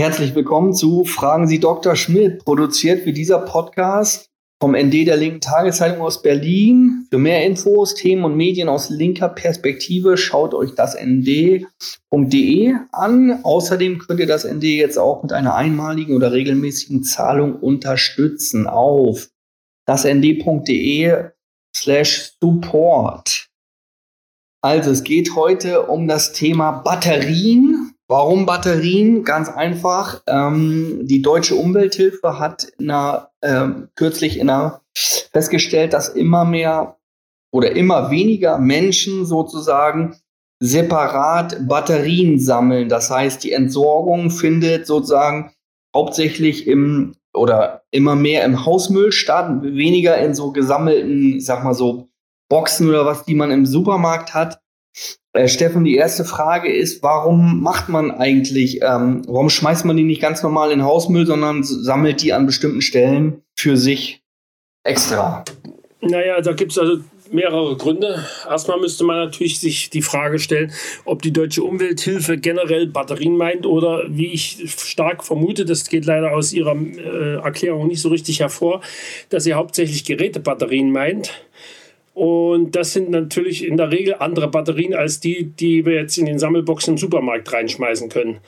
Herzlich willkommen zu Fragen Sie Dr. Schmidt, produziert wie dieser Podcast vom ND der linken Tageszeitung aus Berlin. Für mehr Infos, Themen und Medien aus linker Perspektive schaut euch das nd.de an. Außerdem könnt ihr das ND jetzt auch mit einer einmaligen oder regelmäßigen Zahlung unterstützen auf das nd.de slash support. Also es geht heute um das Thema Batterien. Warum Batterien? Ganz einfach. Ähm, die Deutsche Umwelthilfe hat in einer, ähm, kürzlich in einer festgestellt, dass immer mehr oder immer weniger Menschen sozusagen separat Batterien sammeln. Das heißt, die Entsorgung findet sozusagen hauptsächlich im oder immer mehr im Hausmüll statt, weniger in so gesammelten, ich sag mal so Boxen oder was, die man im Supermarkt hat. Äh, Steffen, die erste Frage ist, warum macht man eigentlich, ähm, warum schmeißt man die nicht ganz normal in Hausmüll, sondern sammelt die an bestimmten Stellen für sich extra? Naja, da gibt es also mehrere Gründe. Erstmal müsste man natürlich sich die Frage stellen, ob die deutsche Umwelthilfe generell Batterien meint oder wie ich stark vermute, das geht leider aus ihrer äh, Erklärung nicht so richtig hervor, dass sie hauptsächlich Gerätebatterien meint. Und das sind natürlich in der Regel andere Batterien als die, die wir jetzt in den Sammelboxen im Supermarkt reinschmeißen können.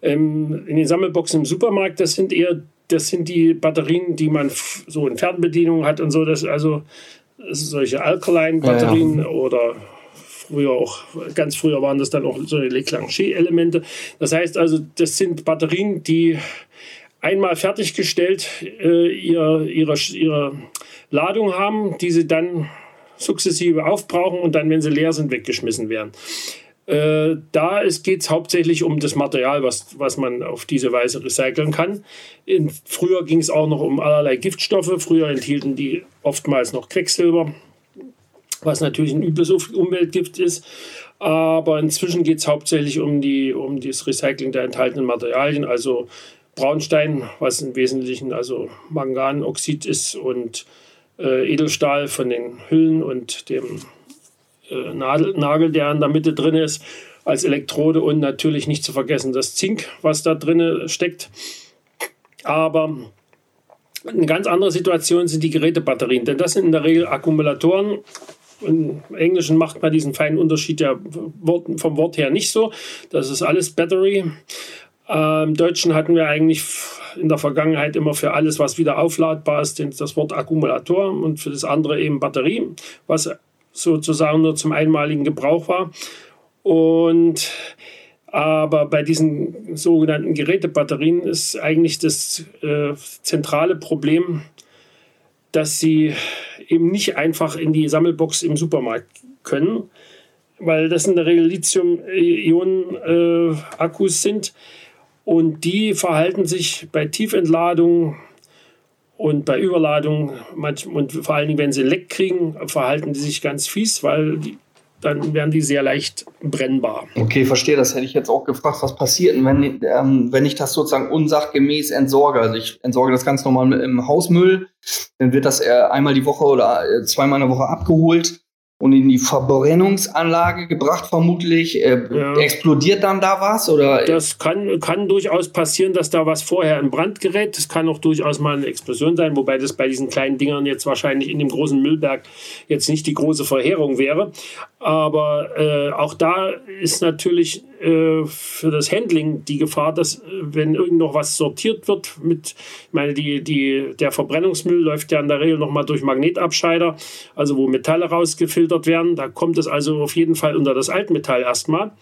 Ähm, in den Sammelboxen im Supermarkt, das sind eher, das sind die Batterien, die man so in Fernbedienung hat und so. Das also solche Alkaline-Batterien ja, ja. oder früher auch, ganz früher waren das dann auch so Leclanché-Elemente. Das heißt also, das sind Batterien, die einmal fertiggestellt äh, ihre, ihre, ihre Ladung haben, die sie dann sukzessive aufbrauchen und dann, wenn sie leer sind, weggeschmissen werden. Äh, da geht es hauptsächlich um das Material, was, was man auf diese Weise recyceln kann. In, früher ging es auch noch um allerlei Giftstoffe. Früher enthielten die oftmals noch Quecksilber, was natürlich ein übles Umweltgift ist. Aber inzwischen geht es hauptsächlich um, die, um das Recycling der enthaltenen Materialien, also Braunstein, was im Wesentlichen also Manganoxid ist und äh, Edelstahl von den Hüllen und dem äh, Nadel, Nagel, der in der Mitte drin ist, als Elektrode und natürlich nicht zu vergessen das Zink, was da drin steckt. Aber eine ganz andere Situation sind die Gerätebatterien, denn das sind in der Regel Akkumulatoren. Im Englischen macht man diesen feinen Unterschied ja vom Wort her nicht so. Das ist alles Battery. Im Deutschen hatten wir eigentlich in der Vergangenheit immer für alles, was wieder aufladbar ist, das Wort Akkumulator und für das andere eben Batterie, was sozusagen nur zum einmaligen Gebrauch war. Und aber bei diesen sogenannten Gerätebatterien ist eigentlich das äh, zentrale Problem, dass sie eben nicht einfach in die Sammelbox im Supermarkt können, weil das in der Regel Lithium-Ionen-Akkus äh, sind und die verhalten sich bei Tiefentladung und bei Überladung und vor allen Dingen, wenn sie Leck kriegen, verhalten die sich ganz fies, weil die, dann werden die sehr leicht brennbar. Okay, verstehe. Das hätte ich jetzt auch gefragt. Was passiert, wenn, ähm, wenn ich das sozusagen unsachgemäß entsorge? Also ich entsorge das ganz normal im Hausmüll. Dann wird das einmal die Woche oder äh, zweimal in der Woche abgeholt und in die Verbrennungsanlage gebracht, vermutlich. Äh, ja. Explodiert dann da was? Oder? Das kann, kann durchaus passieren, dass da was vorher in Brand gerät. Das kann auch durchaus mal eine Explosion sein, wobei das bei diesen kleinen Dingern jetzt wahrscheinlich in dem großen Müllberg jetzt nicht die große Verheerung wäre. Aber äh, auch da ist natürlich äh, für das Handling die Gefahr, dass äh, wenn irgend noch was sortiert wird mit, ich meine, die, die, der Verbrennungsmüll läuft ja in der Regel nochmal durch Magnetabscheider, also wo Metalle rausgefiltert werden. Da kommt es also auf jeden Fall unter das Altmetall erstmal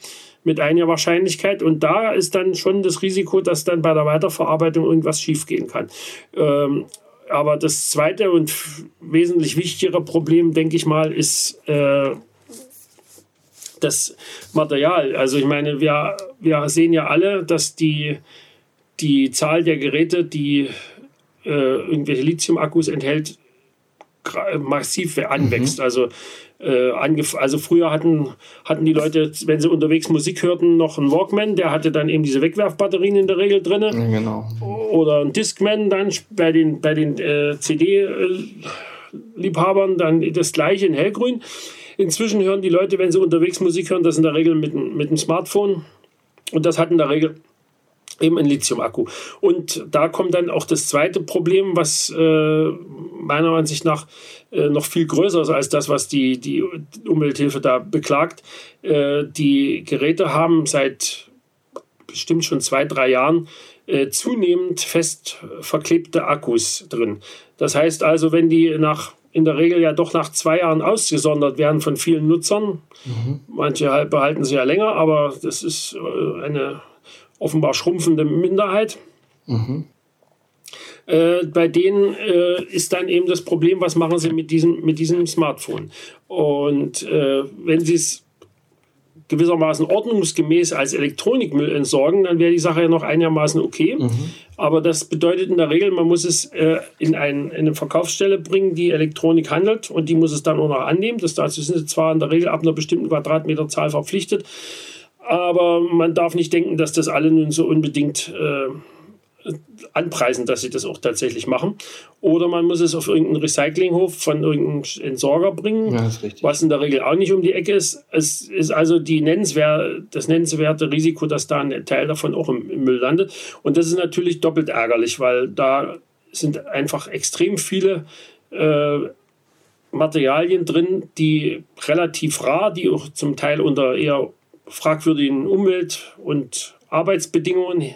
mit einer Wahrscheinlichkeit. Und da ist dann schon das Risiko, dass dann bei der Weiterverarbeitung irgendwas schiefgehen kann. Ähm, aber das zweite und wesentlich wichtigere Problem, denke ich mal, ist äh, das Material. Also ich meine, wir, wir sehen ja alle, dass die, die Zahl der Geräte, die äh, irgendwelche Lithium-Akkus enthält, massiv anwächst. Mhm. Also, äh, also früher hatten, hatten die Leute, wenn sie unterwegs Musik hörten, noch einen Walkman, der hatte dann eben diese Wegwerfbatterien in der Regel drin. Genau. Oder ein Discman dann bei den, bei den äh, CD-Liebhabern dann das gleiche in hellgrün. Inzwischen hören die Leute, wenn sie unterwegs Musik hören, das in der Regel mit, mit dem Smartphone. Und das hat in der Regel Eben ein Lithium-Akku. Und da kommt dann auch das zweite Problem, was äh, meiner Ansicht nach äh, noch viel größer ist als das, was die, die Umwelthilfe da beklagt. Äh, die Geräte haben seit bestimmt schon zwei, drei Jahren äh, zunehmend fest verklebte Akkus drin. Das heißt also, wenn die nach in der Regel ja doch nach zwei Jahren ausgesondert werden von vielen Nutzern. Mhm. Manche halt behalten sie ja länger, aber das ist äh, eine offenbar schrumpfende Minderheit. Mhm. Äh, bei denen äh, ist dann eben das Problem, was machen sie mit diesem, mit diesem Smartphone. Und äh, wenn sie es gewissermaßen ordnungsgemäß als Elektronikmüll entsorgen, dann wäre die Sache ja noch einigermaßen okay. Mhm. Aber das bedeutet in der Regel, man muss es äh, in, ein, in, eine Verkaufsstelle bringen, die Elektronik handelt und die muss es dann auch noch annehmen. Das dazu sind sie zwar in der Regel ab einer bestimmten Quadratmeterzahl verpflichtet, aber man darf nicht denken, dass das alle nun so unbedingt äh, anpreisen, dass sie das auch tatsächlich machen. Oder man muss es auf irgendeinen Recyclinghof von irgendeinem Entsorger bringen, ja, was in der Regel auch nicht um die Ecke ist. Es ist also die nennenswer das nennenswerte Risiko, dass da ein Teil davon auch im, im Müll landet. Und das ist natürlich doppelt ärgerlich, weil da sind einfach extrem viele äh, Materialien drin, die relativ rar, die auch zum Teil unter eher fragwürdigen Umwelt- und Arbeitsbedingungen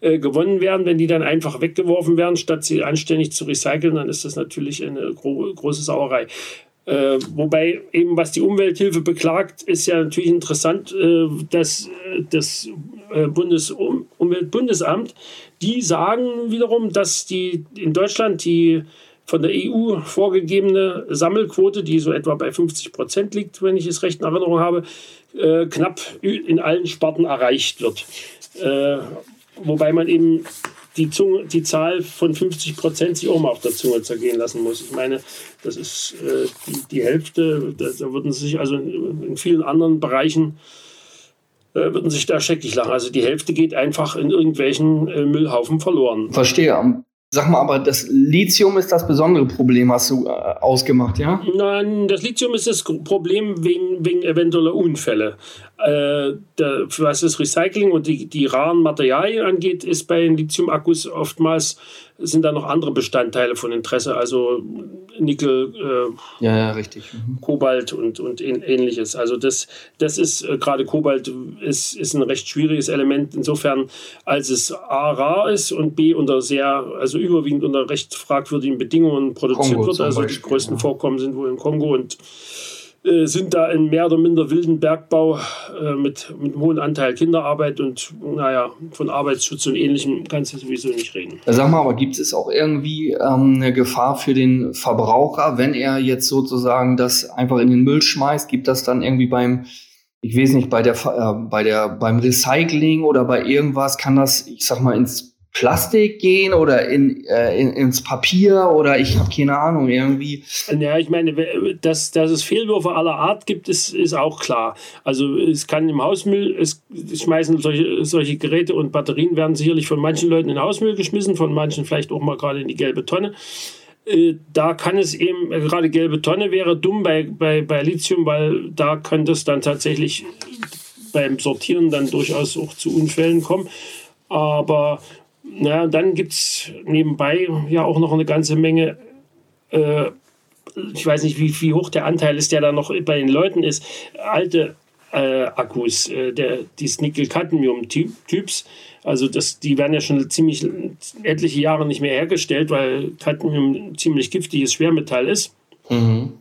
äh, gewonnen werden. Wenn die dann einfach weggeworfen werden, statt sie anständig zu recyceln, dann ist das natürlich eine gro große Sauerei. Äh, wobei eben, was die Umwelthilfe beklagt, ist ja natürlich interessant, äh, dass äh, das äh, Bundesumweltbundesamt, die sagen wiederum, dass die in Deutschland die von der EU vorgegebene Sammelquote, die so etwa bei 50 Prozent liegt, wenn ich es recht in Erinnerung habe, äh, knapp in allen Sparten erreicht wird. Äh, wobei man eben die, Zunge, die Zahl von 50 Prozent sich auch mal auf der Zunge zergehen lassen muss. Ich meine, das ist äh, die, die, Hälfte, da, da würden sich also in, in vielen anderen Bereichen äh, würden sich da scheckig lachen. Also die Hälfte geht einfach in irgendwelchen äh, Müllhaufen verloren. Verstehe. Sag mal, aber das Lithium ist das besondere Problem, hast du äh, ausgemacht, ja? Nein, das Lithium ist das Problem wegen, wegen eventueller Unfälle. Äh, der, was das Recycling und die, die raren Materialien angeht, ist bei den Lithium-Akkus oftmals sind da noch andere Bestandteile von Interesse, also Nickel, äh, ja, ja, richtig. Mhm. Kobalt und, und ähnliches. Also das, das ist äh, gerade Kobalt ist, ist ein recht schwieriges Element insofern, als es A rar ist und B unter sehr, also überwiegend unter recht fragwürdigen Bedingungen produziert Kongo wird. Also Beispiel, die größten ja. Vorkommen sind wohl im Kongo und äh, sind da in mehr oder minder wilden Bergbau äh, mit, mit einem hohen Anteil Kinderarbeit und naja, von Arbeitsschutz und ähnlichem kannst du sowieso nicht reden. Sag mal, aber gibt es auch irgendwie ähm, eine Gefahr für den Verbraucher, wenn er jetzt sozusagen das einfach in den Müll schmeißt? Gibt das dann irgendwie beim ich weiß nicht, bei der, äh, bei der, beim Recycling oder bei irgendwas kann das, ich sag mal, ins Plastik gehen oder in, äh, in, ins Papier oder ich habe keine Ahnung, irgendwie. Ja, ich meine, dass, dass es Fehlwürfe aller Art gibt, ist, ist auch klar. Also es kann im Hausmüll, es schmeißen solche, solche Geräte und Batterien werden sicherlich von manchen Leuten in den Hausmüll geschmissen, von manchen vielleicht auch mal gerade in die gelbe Tonne. Äh, da kann es eben, gerade gelbe Tonne wäre dumm bei, bei, bei Lithium, weil da könnte es dann tatsächlich beim Sortieren dann durchaus auch zu Unfällen kommen. Aber na, dann gibt es nebenbei ja auch noch eine ganze Menge, äh, ich weiß nicht, wie, wie hoch der Anteil ist, der da noch bei den Leuten ist, alte äh, Akkus, äh, der, dieses Nickel-Cadmium-Typs. Also das, die werden ja schon ziemlich etliche Jahre nicht mehr hergestellt, weil Cadmium ein ziemlich giftiges Schwermetall ist. Mhm.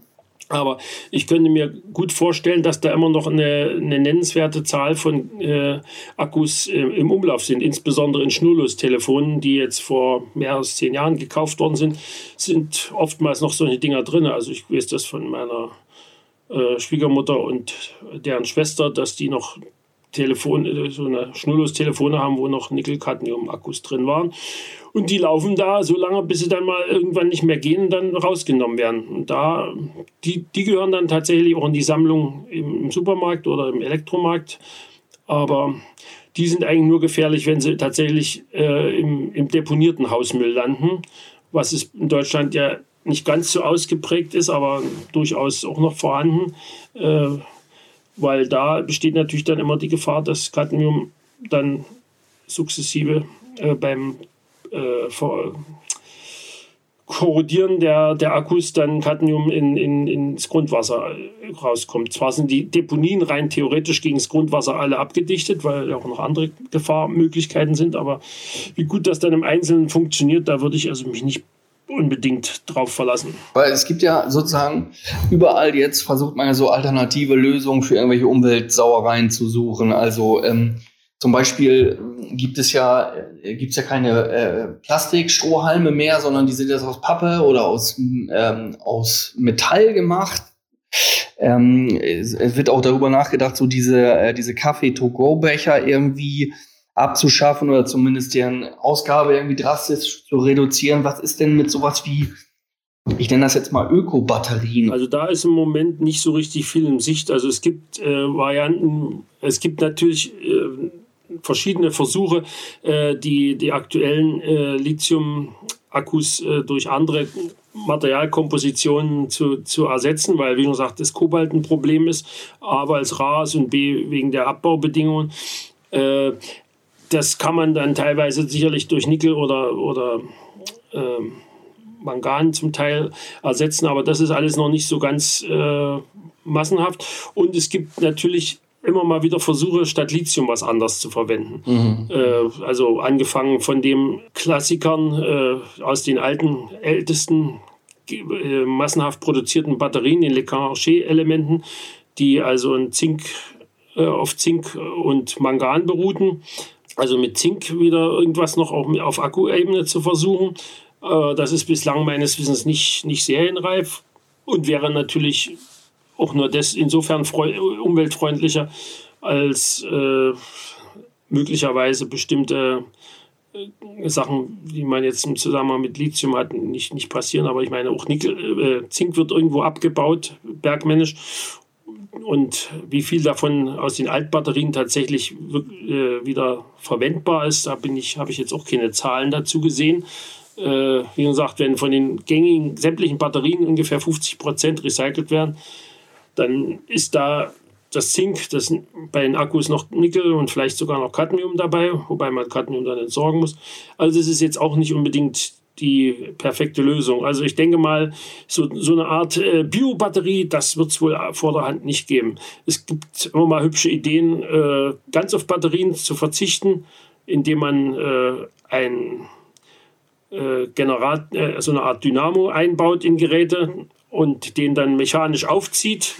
Aber ich könnte mir gut vorstellen, dass da immer noch eine, eine nennenswerte Zahl von äh, Akkus äh, im Umlauf sind. Insbesondere in Schnurlostelefonen, die jetzt vor mehr als zehn Jahren gekauft worden sind, sind oftmals noch solche Dinger drin. Also ich weiß das von meiner äh, Schwiegermutter und deren Schwester, dass die noch Telefon, äh, so eine Schnurlos-Telefone haben, wo noch Nickel-Cadmium-Akkus drin waren. Und die laufen da so lange, bis sie dann mal irgendwann nicht mehr gehen und dann rausgenommen werden. Und da, die, die gehören dann tatsächlich auch in die Sammlung im Supermarkt oder im Elektromarkt. Aber die sind eigentlich nur gefährlich, wenn sie tatsächlich äh, im, im deponierten Hausmüll landen, was es in Deutschland ja nicht ganz so ausgeprägt ist, aber durchaus auch noch vorhanden. Äh, weil da besteht natürlich dann immer die Gefahr, dass Cadmium dann sukzessive äh, beim äh, Korrodieren der, der Akkus dann Cadmium in, in, ins Grundwasser rauskommt. Zwar sind die Deponien rein theoretisch gegen das Grundwasser alle abgedichtet, weil auch noch andere Gefahrmöglichkeiten sind, aber wie gut das dann im Einzelnen funktioniert, da würde ich also mich nicht unbedingt drauf verlassen. Weil es gibt ja sozusagen überall jetzt versucht man ja so alternative Lösungen für irgendwelche Umweltsauereien zu suchen. Also ähm, zum Beispiel gibt es ja, äh, gibt's ja keine äh, Plastikstrohhalme mehr, sondern die sind jetzt aus Pappe oder aus, ähm, aus Metall gemacht. Ähm, es, es, wird auch darüber nachgedacht, so diese, äh, diese Kaffee-to-go-Becher irgendwie abzuschaffen oder zumindest deren Ausgabe irgendwie drastisch zu reduzieren. Was ist denn mit sowas wie, ich nenne das jetzt mal Öko-Batterien? Also da ist im Moment nicht so richtig viel in Sicht. Also es gibt äh, Varianten, es gibt natürlich äh, verschiedene Versuche, äh, die, die aktuellen äh, Lithium-Akkus äh, durch andere Materialkompositionen zu, zu ersetzen, weil, wie schon gesagt, das Kobalt ein Problem ist, A, weil es rar ist und B, wegen der Abbaubedingungen. Äh, das kann man dann teilweise sicherlich durch Nickel oder, oder äh, Mangan zum Teil ersetzen, aber das ist alles noch nicht so ganz äh, massenhaft. Und es gibt natürlich immer mal wieder Versuche, statt Lithium was anderes zu verwenden. Mhm. Äh, also angefangen von den Klassikern äh, aus den alten, ältesten, äh, massenhaft produzierten Batterien, den Le Cartier-Elementen, die also in Zink, äh, auf Zink und Mangan beruhten. Also mit Zink wieder irgendwas noch auch auf Akkuebene zu versuchen. Äh, das ist bislang meines Wissens nicht, nicht serienreif und wäre natürlich auch nur das insofern umweltfreundlicher als äh, möglicherweise bestimmte äh, Sachen, die man jetzt im Zusammenhang mit Lithium hat, nicht, nicht passieren. Aber ich meine, auch Nickel, äh, Zink wird irgendwo abgebaut, bergmännisch. Und wie viel davon aus den Altbatterien tatsächlich äh, wieder verwendbar ist, da ich, habe ich jetzt auch keine Zahlen dazu gesehen. Äh, wie gesagt, wenn von den gängigen sämtlichen Batterien ungefähr 50 Prozent recycelt werden, dann ist da das Zink, das bei den Akkus noch Nickel und vielleicht sogar noch Cadmium dabei, wobei man Cadmium dann entsorgen muss. Also es ist jetzt auch nicht unbedingt die perfekte Lösung. Also ich denke mal, so, so eine Art äh, Biobatterie, das wird es wohl vor der Hand nicht geben. Es gibt immer mal hübsche Ideen, äh, ganz auf Batterien zu verzichten, indem man äh, ein äh, Generat, äh, so eine Art Dynamo einbaut in Geräte und den dann mechanisch aufzieht.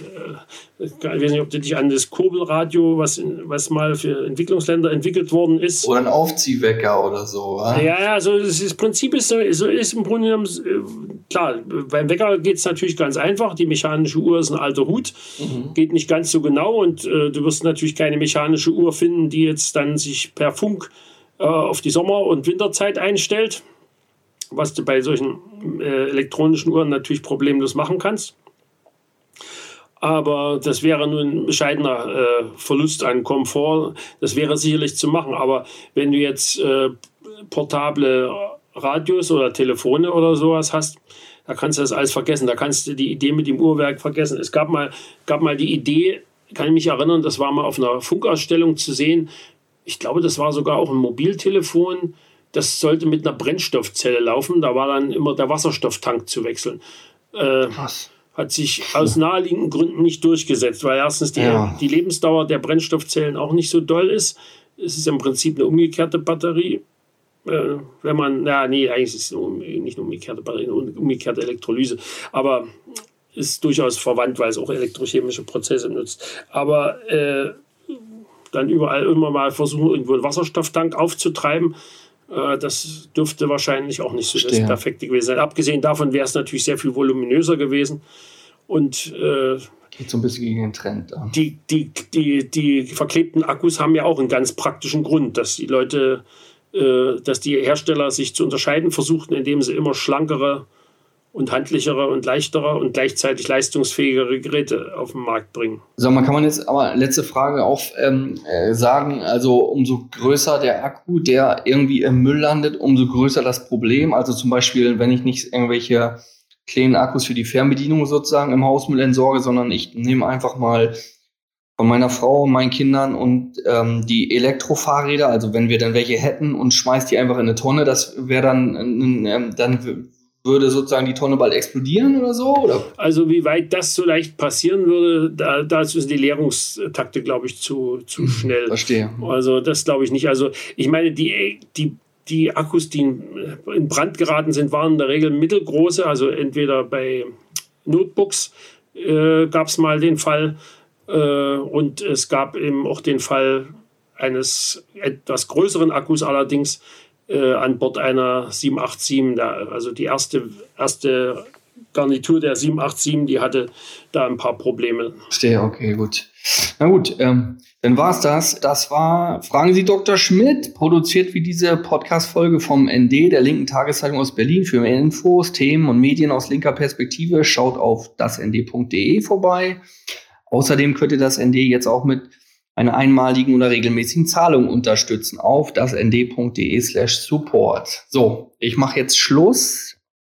Äh, ich weiß nicht, ob du dich an das Kurbelradio, was, was mal für Entwicklungsländer entwickelt worden ist. Oder ein Aufziehwecker oder so. Ja, ja, also das, das Prinzip ist, so ist im Grunde genommen, äh, klar, beim Wecker geht es natürlich ganz einfach. Die mechanische Uhr ist ein alter Hut, mhm. geht nicht ganz so genau und äh, du wirst natürlich keine mechanische Uhr finden, die jetzt dann sich per Funk äh, auf die Sommer- und Winterzeit einstellt was du bei solchen äh, elektronischen Uhren natürlich problemlos machen kannst. Aber das wäre nur ein bescheidener äh, Verlust an Komfort. Das wäre sicherlich zu machen. Aber wenn du jetzt äh, portable Radios oder Telefone oder sowas hast, da kannst du das alles vergessen. Da kannst du die Idee mit dem Uhrwerk vergessen. Es gab mal, gab mal die Idee, kann ich mich erinnern, das war mal auf einer Funkausstellung zu sehen. Ich glaube, das war sogar auch ein Mobiltelefon das sollte mit einer Brennstoffzelle laufen. Da war dann immer der Wasserstofftank zu wechseln. Äh, hat sich aus naheliegenden Gründen nicht durchgesetzt, weil erstens die, ja. die Lebensdauer der Brennstoffzellen auch nicht so doll ist. Es ist im Prinzip eine umgekehrte Batterie. Äh, wenn man, ja, nee, eigentlich ist es nicht eine umgekehrte Batterie, eine umgekehrte Elektrolyse. Aber ist durchaus verwandt, weil es auch elektrochemische Prozesse nutzt. Aber äh, dann überall immer mal versuchen, irgendwo einen Wasserstofftank aufzutreiben das dürfte wahrscheinlich auch nicht so das perfekte gewesen sein. Abgesehen davon wäre es natürlich sehr viel voluminöser gewesen. Und äh, geht so ein bisschen gegen den Trend. Ja. Die, die, die, die verklebten Akkus haben ja auch einen ganz praktischen Grund, dass die Leute, äh, dass die Hersteller sich zu unterscheiden versuchten, indem sie immer schlankere und handlichere und leichtere und gleichzeitig leistungsfähigere Geräte auf den Markt bringen. So, man kann man jetzt aber letzte Frage auch ähm, äh, sagen, also umso größer der Akku, der irgendwie im Müll landet, umso größer das Problem. Also zum Beispiel, wenn ich nicht irgendwelche kleinen Akkus für die Fernbedienung sozusagen im Hausmüll entsorge, sondern ich nehme einfach mal von meiner Frau meinen Kindern und ähm, die Elektrofahrräder, also wenn wir dann welche hätten und schmeißt die einfach in eine Tonne, das wäre dann, ähm, dann würde sozusagen die Tonne bald explodieren oder so? Oder? Also wie weit das so leicht passieren würde, da, dazu sind die Leerungstakte, glaube ich, zu, zu hm, schnell. Verstehe. Also das glaube ich nicht. Also ich meine, die, die, die Akkus, die in Brand geraten sind, waren in der Regel mittelgroße, also entweder bei Notebooks äh, gab es mal den Fall, äh, und es gab eben auch den Fall eines etwas größeren Akkus allerdings äh, an Bord einer 787. Da, also die erste, erste Garnitur der 787, die hatte da ein paar Probleme. Verstehe, okay, gut. Na gut, ähm, dann war es das. Das war Fragen Sie Dr. Schmidt, produziert wie diese Podcast-Folge vom ND, der linken Tageszeitung aus Berlin. Für mehr Infos, Themen und Medien aus linker Perspektive schaut auf dasnd.de vorbei. Außerdem könnt ihr das ND jetzt auch mit einer einmaligen oder regelmäßigen Zahlung unterstützen auf das nd.de slash support. So, ich mache jetzt Schluss.